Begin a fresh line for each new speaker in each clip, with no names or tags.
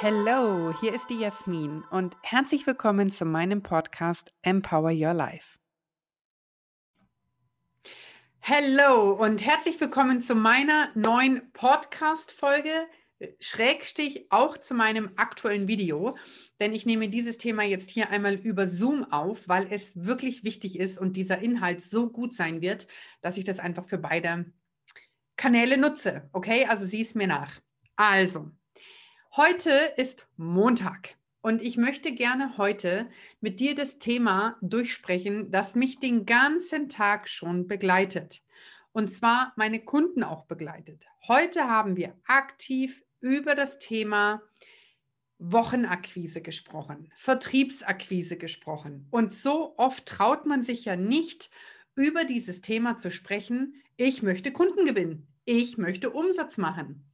Hallo, hier ist die Jasmin und herzlich willkommen zu meinem Podcast Empower Your Life. Hallo und herzlich willkommen zu meiner neuen Podcast-Folge, Schrägstich auch zu meinem aktuellen Video, denn ich nehme dieses Thema jetzt hier einmal über Zoom auf, weil es wirklich wichtig ist und dieser Inhalt so gut sein wird, dass ich das einfach für beide Kanäle nutze. Okay, also sieh es mir nach. Also, Heute ist Montag und ich möchte gerne heute mit dir das Thema durchsprechen, das mich den ganzen Tag schon begleitet. Und zwar meine Kunden auch begleitet. Heute haben wir aktiv über das Thema Wochenakquise gesprochen, Vertriebsakquise gesprochen. Und so oft traut man sich ja nicht, über dieses Thema zu sprechen. Ich möchte Kunden gewinnen. Ich möchte Umsatz machen.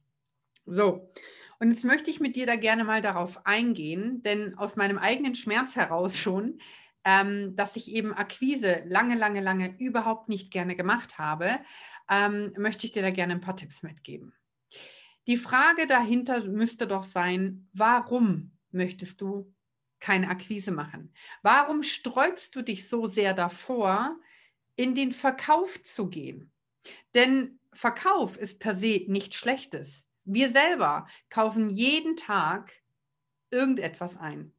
So, und jetzt möchte ich mit dir da gerne mal darauf eingehen, denn aus meinem eigenen Schmerz heraus schon, ähm, dass ich eben Akquise lange, lange, lange überhaupt nicht gerne gemacht habe, ähm, möchte ich dir da gerne ein paar Tipps mitgeben. Die Frage dahinter müsste doch sein, warum möchtest du keine Akquise machen? Warum sträubst du dich so sehr davor, in den Verkauf zu gehen? Denn Verkauf ist per se nichts Schlechtes. Wir selber kaufen jeden Tag irgendetwas ein.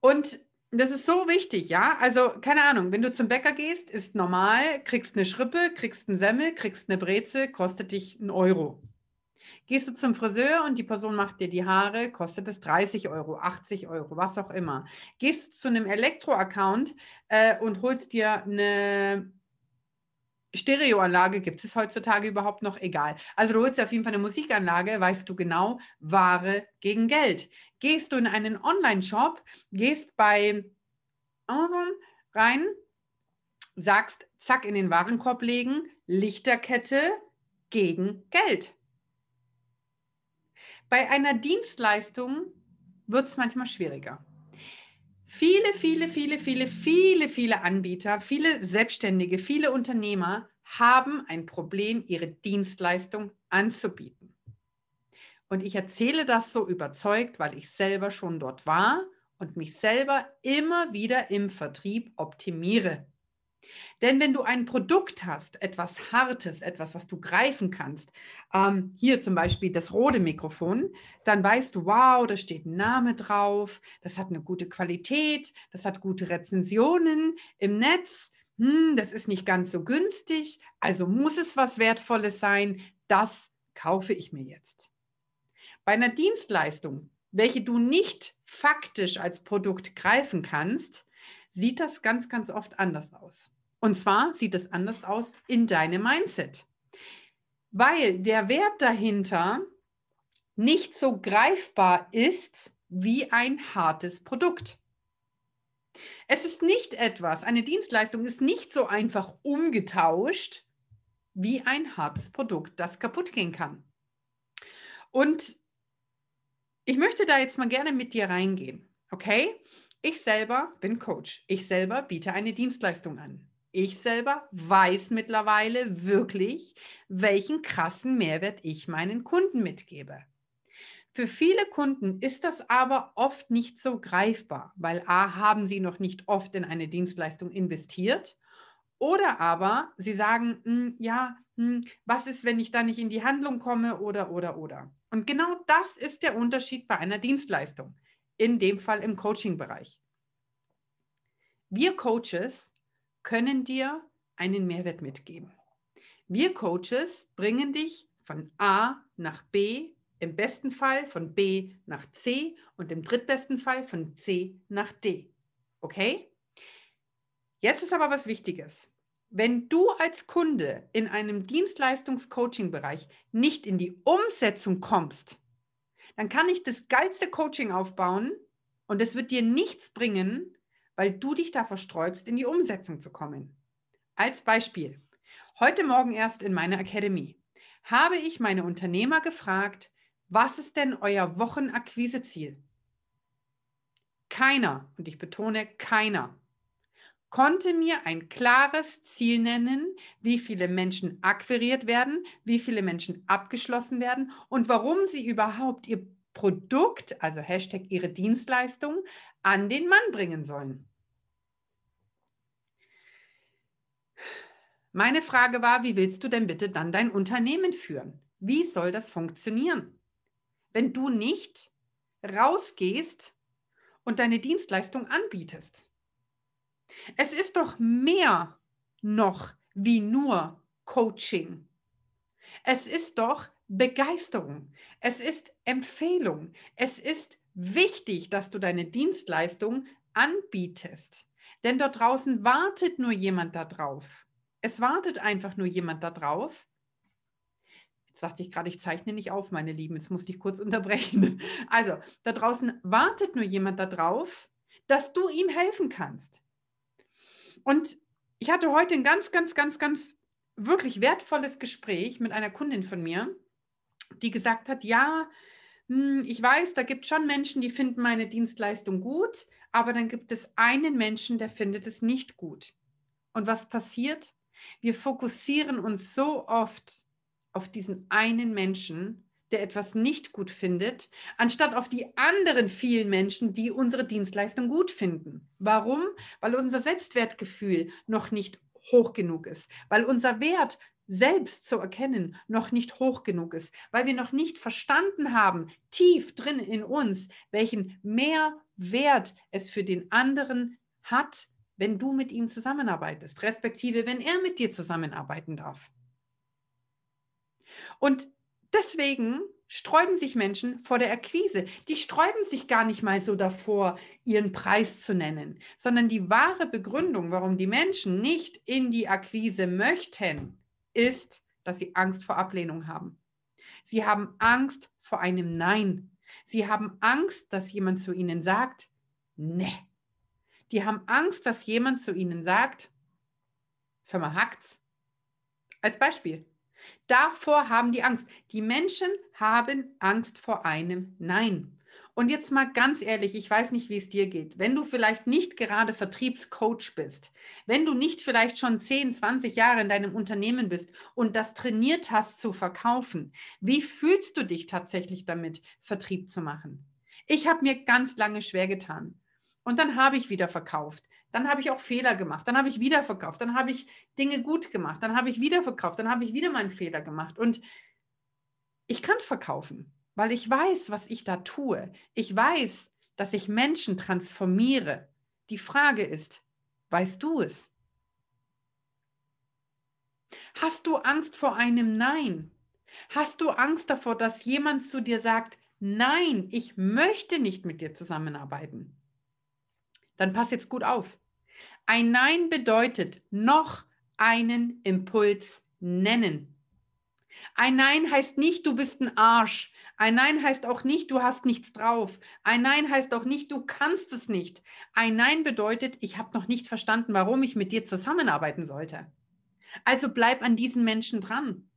Und das ist so wichtig, ja. Also, keine Ahnung, wenn du zum Bäcker gehst, ist normal, kriegst eine Schrippe, kriegst einen Semmel, kriegst eine Breze, kostet dich einen Euro. Gehst du zum Friseur und die Person macht dir die Haare, kostet es 30 Euro, 80 Euro, was auch immer. Gehst du zu einem Elektro-Account äh, und holst dir eine Stereoanlage gibt es heutzutage überhaupt noch egal. Also du holst auf jeden Fall eine Musikanlage, weißt du genau, Ware gegen Geld. Gehst du in einen Online-Shop, gehst bei Amazon rein, sagst, zack, in den Warenkorb legen, Lichterkette gegen Geld. Bei einer Dienstleistung wird es manchmal schwieriger. Viele, viele, viele, viele, viele, viele Anbieter, viele Selbstständige, viele Unternehmer haben ein Problem, ihre Dienstleistung anzubieten. Und ich erzähle das so überzeugt, weil ich selber schon dort war und mich selber immer wieder im Vertrieb optimiere. Denn wenn du ein Produkt hast, etwas Hartes, etwas, was du greifen kannst, ähm, hier zum Beispiel das rote Mikrofon, dann weißt du, wow, da steht ein Name drauf, das hat eine gute Qualität, das hat gute Rezensionen im Netz, hm, das ist nicht ganz so günstig, also muss es was Wertvolles sein, das kaufe ich mir jetzt. Bei einer Dienstleistung, welche du nicht faktisch als Produkt greifen kannst, sieht das ganz, ganz oft anders aus. Und zwar sieht es anders aus in deinem Mindset. Weil der Wert dahinter nicht so greifbar ist wie ein hartes Produkt. Es ist nicht etwas, eine Dienstleistung ist nicht so einfach umgetauscht wie ein hartes Produkt, das kaputt gehen kann. Und ich möchte da jetzt mal gerne mit dir reingehen. Okay? Ich selber bin Coach. Ich selber biete eine Dienstleistung an ich selber weiß mittlerweile wirklich, welchen krassen Mehrwert ich meinen Kunden mitgebe. Für viele Kunden ist das aber oft nicht so greifbar, weil a, haben sie noch nicht oft in eine Dienstleistung investiert oder aber sie sagen, hm, ja, hm, was ist, wenn ich da nicht in die Handlung komme oder, oder, oder. Und genau das ist der Unterschied bei einer Dienstleistung, in dem Fall im Coaching-Bereich. Wir Coaches können dir einen Mehrwert mitgeben. Wir Coaches bringen dich von A nach B, im besten Fall von B nach C und im drittbesten Fall von C nach D. Okay? Jetzt ist aber was Wichtiges. Wenn du als Kunde in einem Dienstleistungs-Coaching-Bereich nicht in die Umsetzung kommst, dann kann ich das geilste Coaching aufbauen und es wird dir nichts bringen, weil du dich da versträubst, in die Umsetzung zu kommen. Als Beispiel, heute Morgen erst in meiner Academy habe ich meine Unternehmer gefragt, was ist denn euer Wochenakquiseziel? Keiner, und ich betone keiner, konnte mir ein klares Ziel nennen, wie viele Menschen akquiriert werden, wie viele Menschen abgeschlossen werden und warum sie überhaupt ihr Produkt, also Hashtag ihre Dienstleistung, an den Mann bringen sollen. Meine Frage war, wie willst du denn bitte dann dein Unternehmen führen? Wie soll das funktionieren? Wenn du nicht rausgehst und deine Dienstleistung anbietest. Es ist doch mehr noch wie nur Coaching. Es ist doch Begeisterung. Es ist Empfehlung. Es ist wichtig, dass du deine Dienstleistung anbietest. Denn dort draußen wartet nur jemand darauf. Es wartet einfach nur jemand darauf. Jetzt sagte ich gerade, ich zeichne nicht auf, meine Lieben. Jetzt musste ich kurz unterbrechen. Also, da draußen wartet nur jemand darauf, dass du ihm helfen kannst. Und ich hatte heute ein ganz, ganz, ganz, ganz wirklich wertvolles Gespräch mit einer Kundin von mir, die gesagt hat, ja, hm, ich weiß, da gibt es schon Menschen, die finden meine Dienstleistung gut, aber dann gibt es einen Menschen, der findet es nicht gut. Und was passiert? Wir fokussieren uns so oft auf diesen einen Menschen, der etwas nicht gut findet, anstatt auf die anderen vielen Menschen, die unsere Dienstleistung gut finden. Warum? Weil unser Selbstwertgefühl noch nicht hoch genug ist, weil unser Wert selbst zu erkennen noch nicht hoch genug ist, weil wir noch nicht verstanden haben, tief drin in uns, welchen Mehrwert es für den anderen hat, wenn du mit ihm zusammenarbeitest, respektive wenn er mit dir zusammenarbeiten darf. Und deswegen sträuben sich Menschen vor der Akquise. Die sträuben sich gar nicht mal so davor, ihren Preis zu nennen, sondern die wahre Begründung, warum die Menschen nicht in die Akquise möchten, ist, dass sie Angst vor Ablehnung haben. Sie haben Angst vor einem Nein. Sie haben Angst, dass jemand zu ihnen sagt, ne. Die haben Angst, dass jemand zu ihnen sagt, sag mal, hackt's. Als Beispiel. Davor haben die Angst. Die Menschen haben Angst vor einem Nein. Und jetzt mal ganz ehrlich, ich weiß nicht, wie es dir geht. Wenn du vielleicht nicht gerade Vertriebscoach bist, wenn du nicht vielleicht schon 10, 20 Jahre in deinem Unternehmen bist und das trainiert hast zu verkaufen, wie fühlst du dich tatsächlich damit, Vertrieb zu machen? Ich habe mir ganz lange schwer getan. Und dann habe ich wieder verkauft. Dann habe ich auch Fehler gemacht. Dann habe ich wieder verkauft. Dann habe ich Dinge gut gemacht. Dann habe ich wieder verkauft. Dann habe ich wieder meinen Fehler gemacht. Und ich kann verkaufen, weil ich weiß, was ich da tue. Ich weiß, dass ich Menschen transformiere. Die Frage ist, weißt du es? Hast du Angst vor einem Nein? Hast du Angst davor, dass jemand zu dir sagt, nein, ich möchte nicht mit dir zusammenarbeiten? Dann pass jetzt gut auf. Ein Nein bedeutet noch einen Impuls nennen. Ein Nein heißt nicht, du bist ein Arsch. Ein Nein heißt auch nicht, du hast nichts drauf. Ein Nein heißt auch nicht, du kannst es nicht. Ein Nein bedeutet, ich habe noch nicht verstanden, warum ich mit dir zusammenarbeiten sollte. Also bleib an diesen Menschen dran.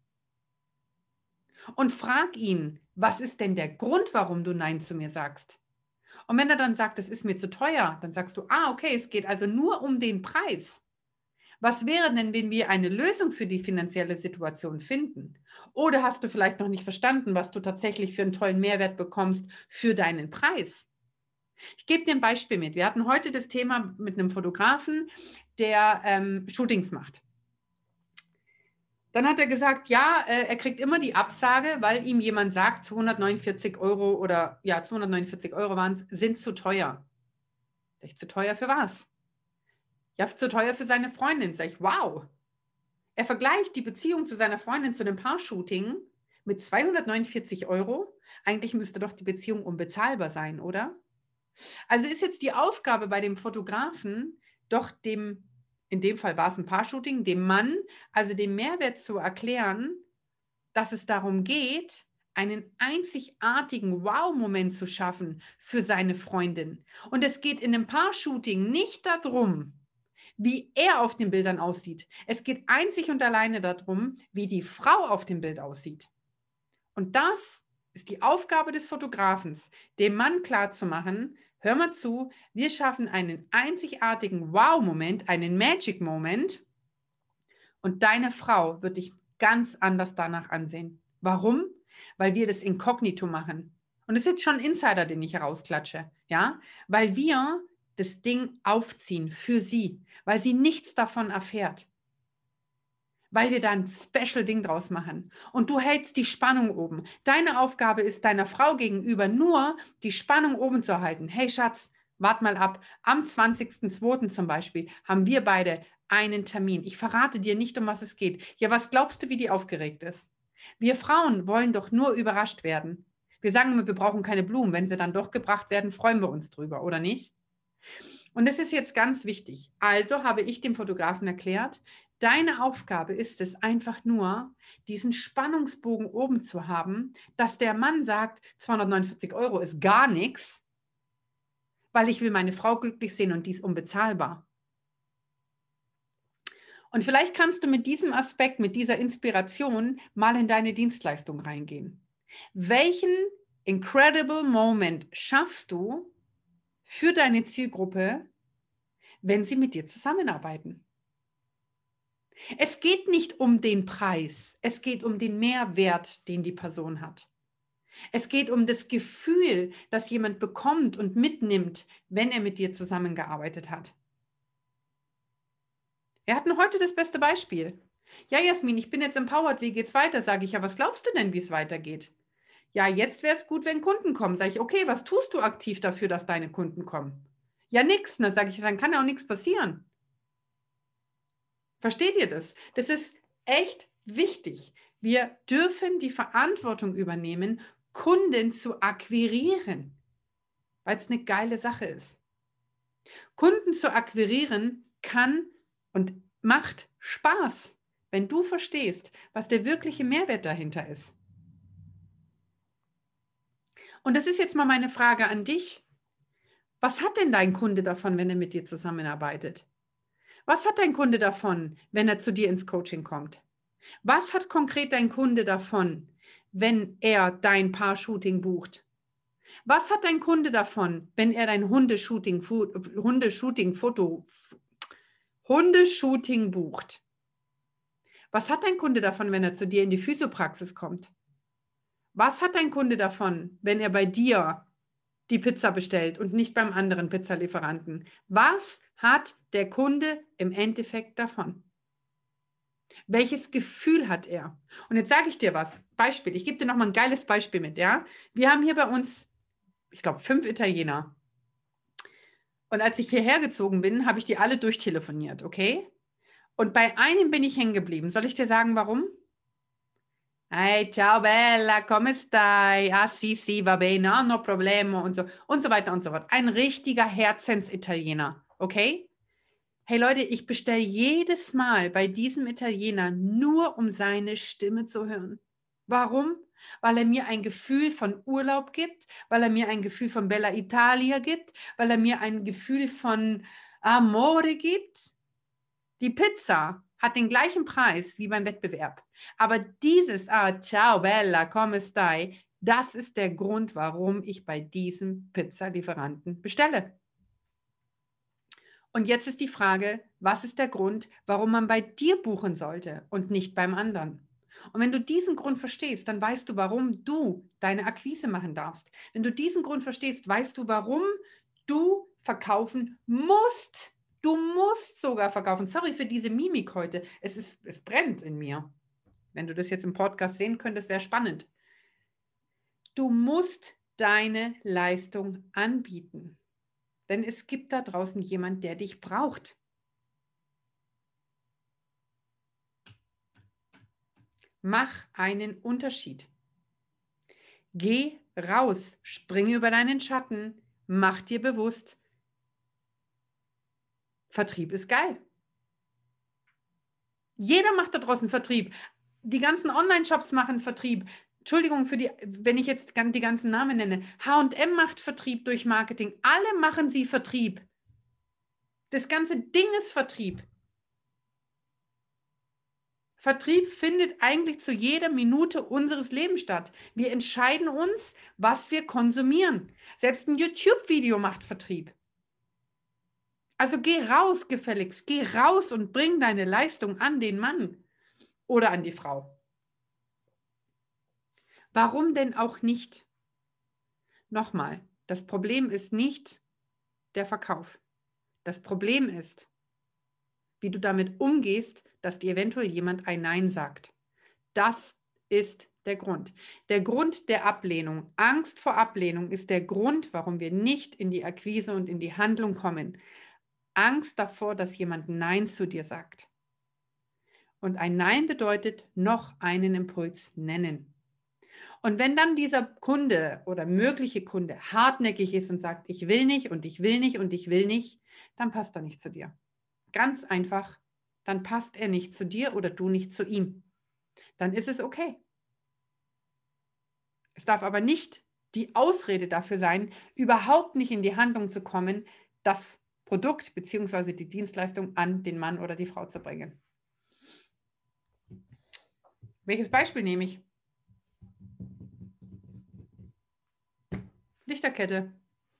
Und frag ihn, was ist denn der Grund, warum du Nein zu mir sagst? Und wenn er dann sagt, es ist mir zu teuer, dann sagst du, ah, okay, es geht also nur um den Preis. Was wäre denn, wenn wir eine Lösung für die finanzielle Situation finden? Oder hast du vielleicht noch nicht verstanden, was du tatsächlich für einen tollen Mehrwert bekommst für deinen Preis? Ich gebe dir ein Beispiel mit. Wir hatten heute das Thema mit einem Fotografen, der ähm, Shootings macht. Dann hat er gesagt, ja, äh, er kriegt immer die Absage, weil ihm jemand sagt, 249 Euro oder ja, 249 Euro waren es, sind zu teuer. Sag zu teuer für was? Ja, zu teuer für seine Freundin. Sag ich, wow. Er vergleicht die Beziehung zu seiner Freundin zu dem Paar-Shooting mit 249 Euro. Eigentlich müsste doch die Beziehung unbezahlbar sein, oder? Also ist jetzt die Aufgabe bei dem Fotografen, doch dem in dem Fall war es ein Paar-Shooting, dem Mann, also dem Mehrwert zu erklären, dass es darum geht, einen einzigartigen Wow-Moment zu schaffen für seine Freundin. Und es geht in einem Paar-Shooting nicht darum, wie er auf den Bildern aussieht. Es geht einzig und alleine darum, wie die Frau auf dem Bild aussieht. Und das ist die Aufgabe des Fotografens, dem Mann klarzumachen, hör mal zu, wir schaffen einen einzigartigen Wow-Moment, einen Magic-Moment und deine Frau wird dich ganz anders danach ansehen. Warum? Weil wir das inkognito machen. Und das ist jetzt schon ein Insider, den ich herausklatsche, ja? Weil wir das Ding aufziehen für sie, weil sie nichts davon erfährt. Weil wir da ein Special-Ding draus machen. Und du hältst die Spannung oben. Deine Aufgabe ist, deiner Frau gegenüber nur die Spannung oben zu halten. Hey Schatz, wart mal ab. Am 20.02. zum Beispiel haben wir beide einen Termin. Ich verrate dir nicht, um was es geht. Ja, was glaubst du, wie die aufgeregt ist? Wir Frauen wollen doch nur überrascht werden. Wir sagen immer, wir brauchen keine Blumen. Wenn sie dann doch gebracht werden, freuen wir uns drüber, oder nicht? Und das ist jetzt ganz wichtig. Also habe ich dem Fotografen erklärt, deine Aufgabe ist es einfach nur, diesen Spannungsbogen oben zu haben, dass der Mann sagt, 249 Euro ist gar nichts, weil ich will meine Frau glücklich sehen und die ist unbezahlbar. Und vielleicht kannst du mit diesem Aspekt, mit dieser Inspiration mal in deine Dienstleistung reingehen. Welchen incredible Moment schaffst du für deine Zielgruppe, wenn sie mit dir zusammenarbeiten? Es geht nicht um den Preis, es geht um den Mehrwert, den die Person hat. Es geht um das Gefühl, das jemand bekommt und mitnimmt, wenn er mit dir zusammengearbeitet hat. Er hat heute das beste Beispiel. Ja, Jasmin, ich bin jetzt empowered, wie geht's weiter? Sage ich, ja, was glaubst du denn, wie es weitergeht? Ja, jetzt wäre es gut, wenn Kunden kommen. Sage ich, okay, was tust du aktiv dafür, dass deine Kunden kommen? Ja, nichts. Dann sage ich, dann kann ja auch nichts passieren. Versteht ihr das? Das ist echt wichtig. Wir dürfen die Verantwortung übernehmen, Kunden zu akquirieren, weil es eine geile Sache ist. Kunden zu akquirieren kann und macht Spaß, wenn du verstehst, was der wirkliche Mehrwert dahinter ist. Und das ist jetzt mal meine Frage an dich. Was hat denn dein Kunde davon, wenn er mit dir zusammenarbeitet? Was hat dein Kunde davon, wenn er zu dir ins Coaching kommt? Was hat konkret dein Kunde davon, wenn er dein Paar-Shooting bucht? Was hat dein Kunde davon, wenn er dein Hundeshooting, Hundeshooting Foto, Hundeshooting bucht? Was hat dein Kunde davon, wenn er zu dir in die Physiopraxis kommt? Was hat dein Kunde davon, wenn er bei dir die Pizza bestellt und nicht beim anderen Pizzalieferanten? Was hat der Kunde im Endeffekt davon? Welches Gefühl hat er? Und jetzt sage ich dir was. Beispiel. Ich gebe dir noch mal ein geiles Beispiel mit. Ja, wir haben hier bei uns, ich glaube, fünf Italiener. Und als ich hierher gezogen bin, habe ich die alle durchtelefoniert. Okay? Und bei einem bin ich hängen geblieben. Soll ich dir sagen, warum? Hey, ciao bella, come stai? Ah, sì, sì, va bene, ah, no problema und so und so weiter und so fort. Ein richtiger Herzensitaliener, okay? Hey Leute, ich bestelle jedes Mal bei diesem Italiener nur, um seine Stimme zu hören. Warum? Weil er mir ein Gefühl von Urlaub gibt, weil er mir ein Gefühl von Bella Italia gibt, weil er mir ein Gefühl von Amore gibt. Die Pizza hat den gleichen Preis wie beim Wettbewerb. Aber dieses, ah, ciao, bella, come stai, das ist der Grund, warum ich bei diesem Pizzalieferanten bestelle. Und jetzt ist die Frage, was ist der Grund, warum man bei dir buchen sollte und nicht beim anderen? Und wenn du diesen Grund verstehst, dann weißt du, warum du deine Akquise machen darfst. Wenn du diesen Grund verstehst, weißt du, warum du verkaufen musst. Du musst sogar verkaufen. Sorry für diese Mimik heute. Es, ist, es brennt in mir. Wenn du das jetzt im Podcast sehen könntest, wäre spannend. Du musst deine Leistung anbieten. Denn es gibt da draußen jemand, der dich braucht. Mach einen Unterschied. Geh raus, spring über deinen Schatten, mach dir bewusst, Vertrieb ist geil. Jeder macht da draußen Vertrieb. Die ganzen Online-Shops machen Vertrieb. Entschuldigung für die, wenn ich jetzt die ganzen Namen nenne. HM macht Vertrieb durch Marketing. Alle machen sie Vertrieb. Das ganze Ding ist Vertrieb. Vertrieb findet eigentlich zu jeder Minute unseres Lebens statt. Wir entscheiden uns, was wir konsumieren. Selbst ein YouTube-Video macht Vertrieb. Also geh raus, gefälligst, geh raus und bring deine Leistung an den Mann oder an die Frau. Warum denn auch nicht? Nochmal, das Problem ist nicht der Verkauf. Das Problem ist, wie du damit umgehst, dass dir eventuell jemand ein Nein sagt. Das ist der Grund. Der Grund der Ablehnung, Angst vor Ablehnung ist der Grund, warum wir nicht in die Akquise und in die Handlung kommen. Angst davor, dass jemand Nein zu dir sagt. Und ein Nein bedeutet noch einen Impuls nennen. Und wenn dann dieser Kunde oder mögliche Kunde hartnäckig ist und sagt, ich will nicht und ich will nicht und ich will nicht, dann passt er nicht zu dir. Ganz einfach, dann passt er nicht zu dir oder du nicht zu ihm. Dann ist es okay. Es darf aber nicht die Ausrede dafür sein, überhaupt nicht in die Handlung zu kommen, das Produkt bzw. die Dienstleistung an den Mann oder die Frau zu bringen. Welches Beispiel nehme ich? Lichterkette.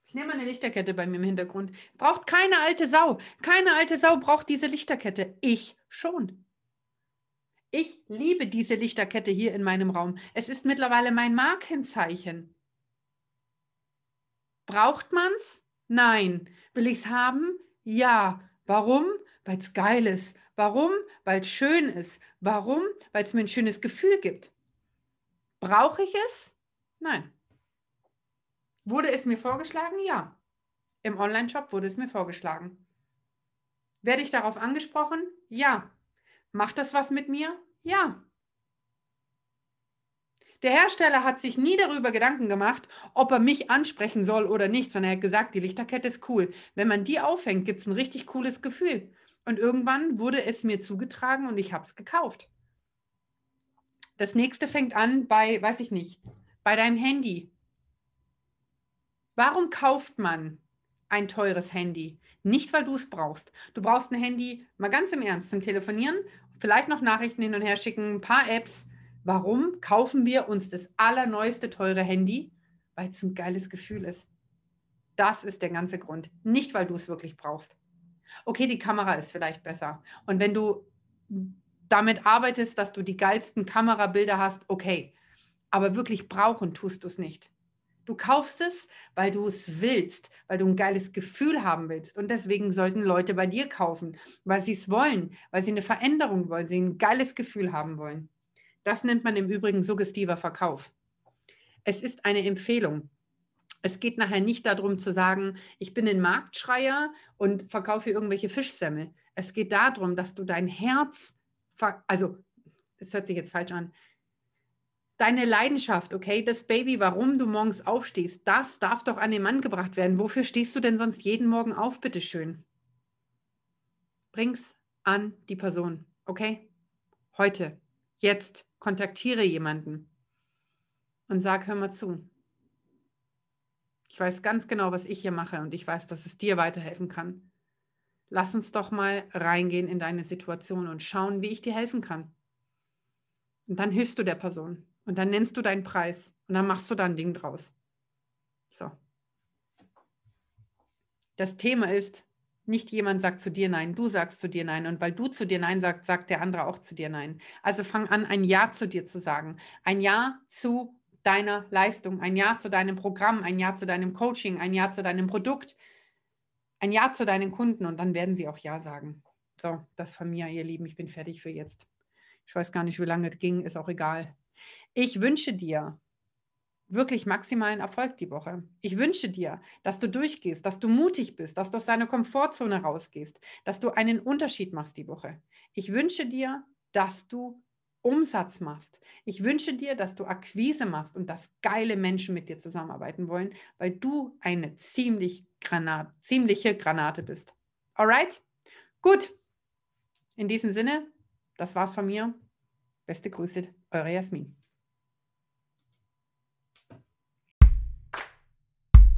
Ich nehme eine Lichterkette bei mir im Hintergrund. Braucht keine alte Sau. Keine alte Sau braucht diese Lichterkette. Ich schon. Ich liebe diese Lichterkette hier in meinem Raum. Es ist mittlerweile mein Markenzeichen. Braucht man's? Nein. Will ich es haben? Ja. Warum? Weil es geil ist. Warum? Weil es schön ist. Warum? Weil es mir ein schönes Gefühl gibt. Brauche ich es? Nein. Wurde es mir vorgeschlagen? Ja. Im Online-Shop wurde es mir vorgeschlagen. Werde ich darauf angesprochen? Ja. Macht das was mit mir? Ja. Der Hersteller hat sich nie darüber Gedanken gemacht, ob er mich ansprechen soll oder nicht, sondern er hat gesagt, die Lichterkette ist cool. Wenn man die aufhängt, gibt es ein richtig cooles Gefühl. Und irgendwann wurde es mir zugetragen und ich habe es gekauft. Das nächste fängt an bei, weiß ich nicht, bei deinem Handy. Warum kauft man ein teures Handy? Nicht, weil du es brauchst. Du brauchst ein Handy, mal ganz im Ernst, zum Telefonieren, vielleicht noch Nachrichten hin und her schicken, ein paar Apps. Warum kaufen wir uns das allerneueste teure Handy? Weil es ein geiles Gefühl ist. Das ist der ganze Grund. Nicht, weil du es wirklich brauchst. Okay, die Kamera ist vielleicht besser. Und wenn du damit arbeitest, dass du die geilsten Kamerabilder hast, okay. Aber wirklich brauchen tust du es nicht. Du kaufst es, weil du es willst, weil du ein geiles Gefühl haben willst. Und deswegen sollten Leute bei dir kaufen, weil sie es wollen, weil sie eine Veränderung wollen, sie ein geiles Gefühl haben wollen. Das nennt man im Übrigen suggestiver Verkauf. Es ist eine Empfehlung. Es geht nachher nicht darum zu sagen, ich bin ein Marktschreier und verkaufe irgendwelche Fischsemmel. Es geht darum, dass du dein Herz, also, das hört sich jetzt falsch an, deine Leidenschaft, okay, das Baby, warum du morgens aufstehst, das darf doch an den Mann gebracht werden. Wofür stehst du denn sonst jeden Morgen auf, bitteschön? Bring's an die Person, okay? Heute, jetzt, kontaktiere jemanden und sag, hör mal zu. Ich weiß ganz genau, was ich hier mache und ich weiß, dass es dir weiterhelfen kann. Lass uns doch mal reingehen in deine Situation und schauen, wie ich dir helfen kann. Und dann hilfst du der Person. Und dann nennst du deinen Preis und dann machst du da ein Ding draus. So. Das Thema ist, nicht jemand sagt zu dir Nein, du sagst zu dir Nein. Und weil du zu dir Nein sagst, sagt der andere auch zu dir Nein. Also fang an, ein Ja zu dir zu sagen. Ein Ja zu deiner Leistung, ein Ja zu deinem Programm, ein Ja zu deinem Coaching, ein Ja zu deinem Produkt, ein Ja zu deinen Kunden. Und dann werden sie auch Ja sagen. So, das von mir, ihr Lieben. Ich bin fertig für jetzt. Ich weiß gar nicht, wie lange es ging, ist auch egal. Ich wünsche dir wirklich maximalen Erfolg die Woche. Ich wünsche dir, dass du durchgehst, dass du mutig bist, dass du aus deiner Komfortzone rausgehst, dass du einen Unterschied machst die Woche. Ich wünsche dir, dass du Umsatz machst. Ich wünsche dir, dass du Akquise machst und dass geile Menschen mit dir zusammenarbeiten wollen, weil du eine ziemlich Granat, ziemliche Granate bist. Alright? Gut. In diesem Sinne, das war's von mir. Beste Grüße, eure Jasmin.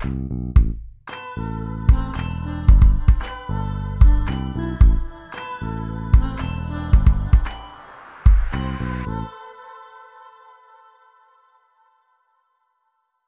Thank you.